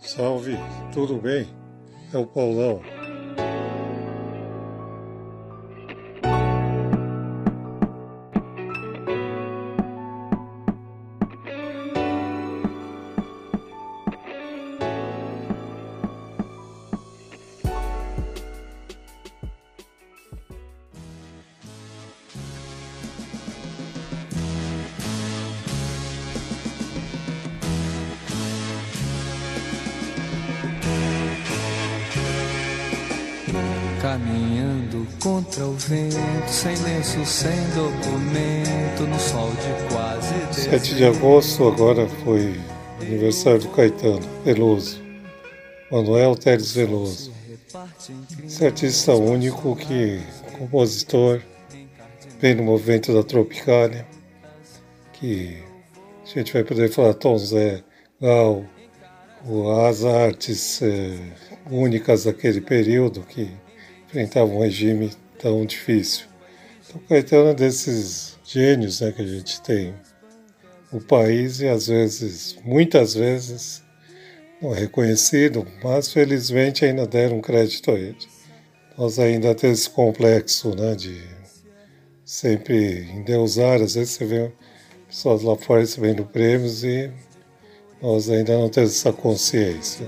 Salve, tudo bem? É o Paulão. Caminhando contra o vento, sem lenço, sem documento, no sol de quase 7 de agosto agora foi aniversário do Caetano Veloso, Manuel Teres Veloso. Esse artista único que, compositor, vem no movimento da Tropicália, que a gente vai poder falar Tom Zé, Gal, as artes é, únicas daquele período que enfrentavam um regime tão difícil. Então, Caetano é desses gênios né, que a gente tem no país e às vezes, muitas vezes, não é reconhecido, mas felizmente ainda deram crédito a ele. Nós ainda temos esse complexo né, de sempre endeusar, às vezes você vê pessoas lá fora recebendo prêmios e nós ainda não temos essa consciência.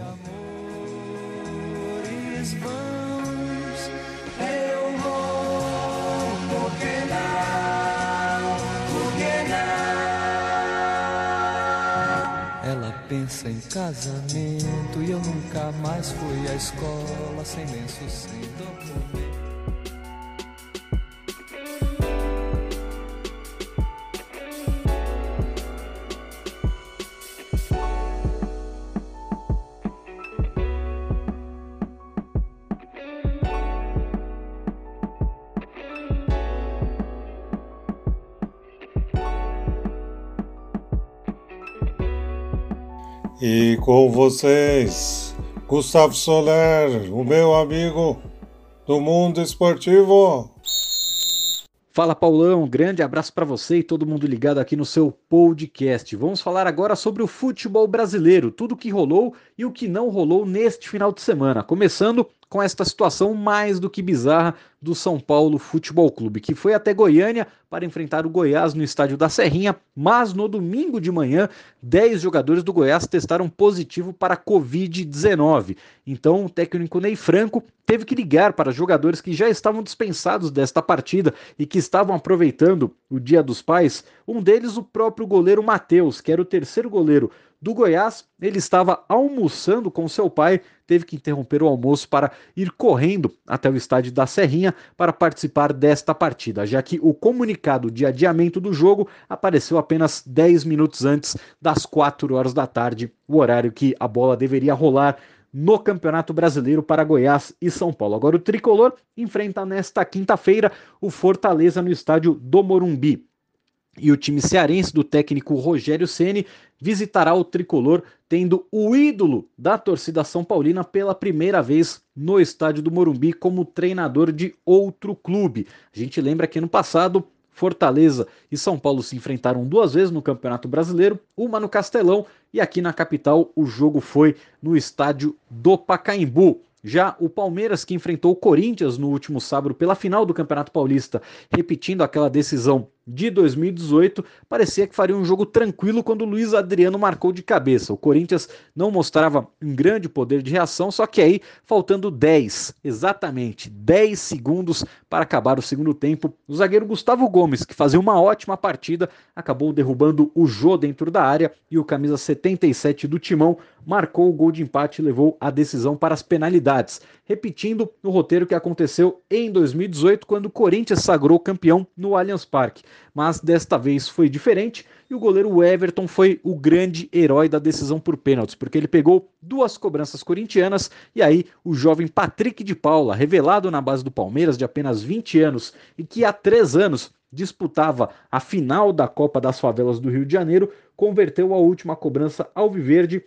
Pensa em casamento e eu nunca mais fui à escola sem lenço, sem documento. E com vocês, Gustavo Soler, o meu amigo do mundo esportivo. Fala Paulão, grande abraço para você e todo mundo ligado aqui no seu podcast. Vamos falar agora sobre o futebol brasileiro, tudo o que rolou e o que não rolou neste final de semana. Começando com esta situação mais do que bizarra do São Paulo Futebol Clube, que foi até Goiânia para enfrentar o Goiás no estádio da Serrinha, mas no domingo de manhã, 10 jogadores do Goiás testaram positivo para Covid-19. Então, o técnico Ney Franco teve que ligar para jogadores que já estavam dispensados desta partida e que estavam aproveitando o Dia dos Pais. Um deles, o próprio goleiro Matheus, que era o terceiro goleiro do Goiás. Ele estava almoçando com seu pai, teve que interromper o almoço para ir correndo até o estádio da Serrinha para participar desta partida, já que o comunicado de adiamento do jogo apareceu apenas 10 minutos antes das 4 horas da tarde, o horário que a bola deveria rolar no Campeonato Brasileiro para Goiás e São Paulo. Agora o tricolor enfrenta nesta quinta-feira o Fortaleza no estádio do Morumbi. E o time cearense do técnico Rogério Ceni visitará o tricolor, tendo o ídolo da torcida São Paulina pela primeira vez no estádio do Morumbi como treinador de outro clube. A gente lembra que no passado Fortaleza e São Paulo se enfrentaram duas vezes no Campeonato Brasileiro, uma no Castelão e aqui na capital o jogo foi no estádio do Pacaembu. Já o Palmeiras, que enfrentou o Corinthians no último sábado pela final do Campeonato Paulista, repetindo aquela decisão de 2018, parecia que faria um jogo tranquilo quando o Luiz Adriano marcou de cabeça. O Corinthians não mostrava um grande poder de reação, só que aí, faltando 10, exatamente 10 segundos para acabar o segundo tempo, o zagueiro Gustavo Gomes, que fazia uma ótima partida, acabou derrubando o Jô dentro da área e o camisa 77 do Timão marcou o gol de empate e levou a decisão para as penalidades, repetindo o roteiro que aconteceu em 2018 quando o Corinthians sagrou campeão no Allianz Parque mas desta vez foi diferente e o goleiro Everton foi o grande herói da decisão por pênaltis, porque ele pegou duas cobranças corintianas e aí o jovem Patrick de Paula, revelado na base do Palmeiras de apenas 20 anos e que há três anos disputava a final da Copa das Favelas do Rio de Janeiro, converteu a última cobrança ao Viverde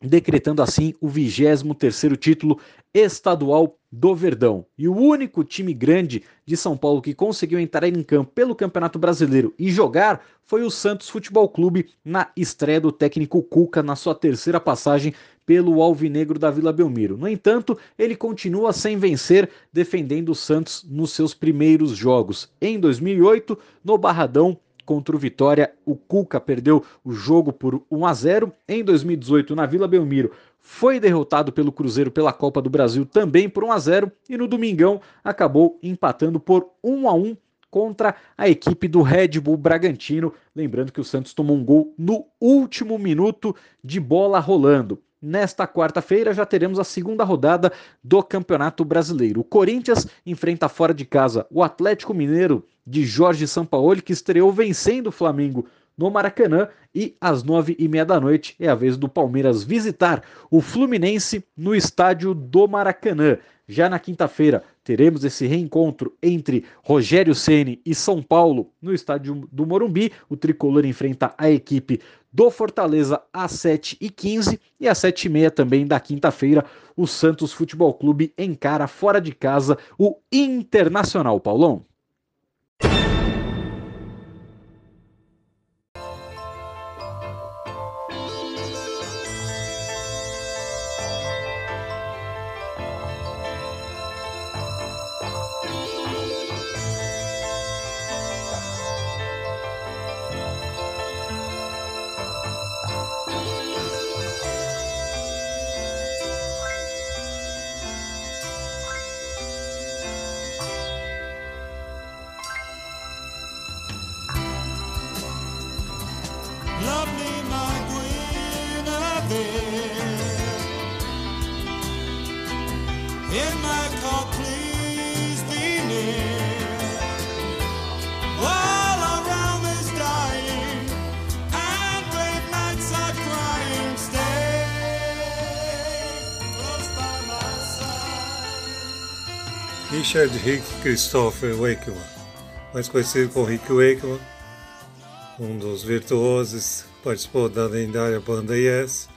decretando assim o 23º título estadual do Verdão. E o único time grande de São Paulo que conseguiu entrar em campo pelo Campeonato Brasileiro e jogar foi o Santos Futebol Clube na estreia do técnico Cuca na sua terceira passagem pelo Alvinegro da Vila Belmiro. No entanto, ele continua sem vencer, defendendo o Santos nos seus primeiros jogos. Em 2008, no Barradão, contra o Vitória, o Cuca perdeu o jogo por 1 a 0. Em 2018, na Vila Belmiro, foi derrotado pelo Cruzeiro pela Copa do Brasil também por 1 a 0 e no domingão acabou empatando por 1 a 1 contra a equipe do Red Bull Bragantino. Lembrando que o Santos tomou um gol no último minuto de bola rolando. Nesta quarta-feira já teremos a segunda rodada do Campeonato Brasileiro. O Corinthians enfrenta fora de casa o Atlético Mineiro de Jorge Sampaoli, que estreou vencendo o Flamengo no Maracanã e às nove e meia da noite é a vez do Palmeiras visitar o Fluminense no estádio do Maracanã. Já na quinta-feira teremos esse reencontro entre Rogério Ceni e São Paulo no estádio do Morumbi. O tricolor enfrenta a equipe do Fortaleza às 7h15 e às 7h30 também da quinta-feira. O Santos Futebol Clube encara fora de casa o Internacional Paulão. Richard Rick Christopher Wakeman, mais conhecido como Rick Wakeman, um dos virtuosos, participou da lendária banda Yes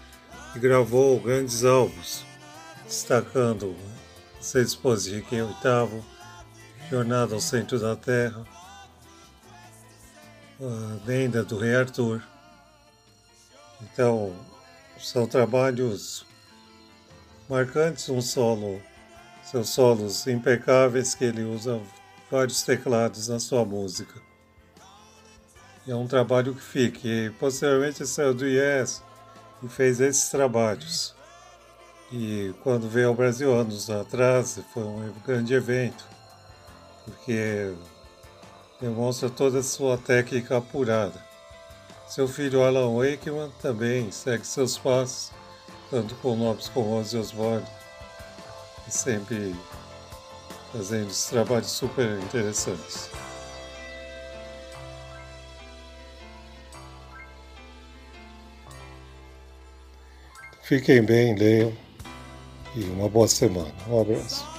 e gravou grandes álbuns, destacando Seis Esposas de em Oitavo, Jornada ao Centro da Terra, a Lenda do Rei Arthur. Então, são trabalhos marcantes, um solo seus solos impecáveis que ele usa vários teclados na sua música. é um trabalho que fica. E posteriormente saiu do Yes e fez esses trabalhos. E quando veio ao Brasil anos atrás, foi um grande evento, porque demonstra toda a sua técnica apurada. Seu filho Alan Wakeman também segue seus passos, tanto com nomes como Ozzy Osbourne sempre fazendo trabalhos super interessantes. Fiquem bem, leiam e uma boa semana. Um abraço.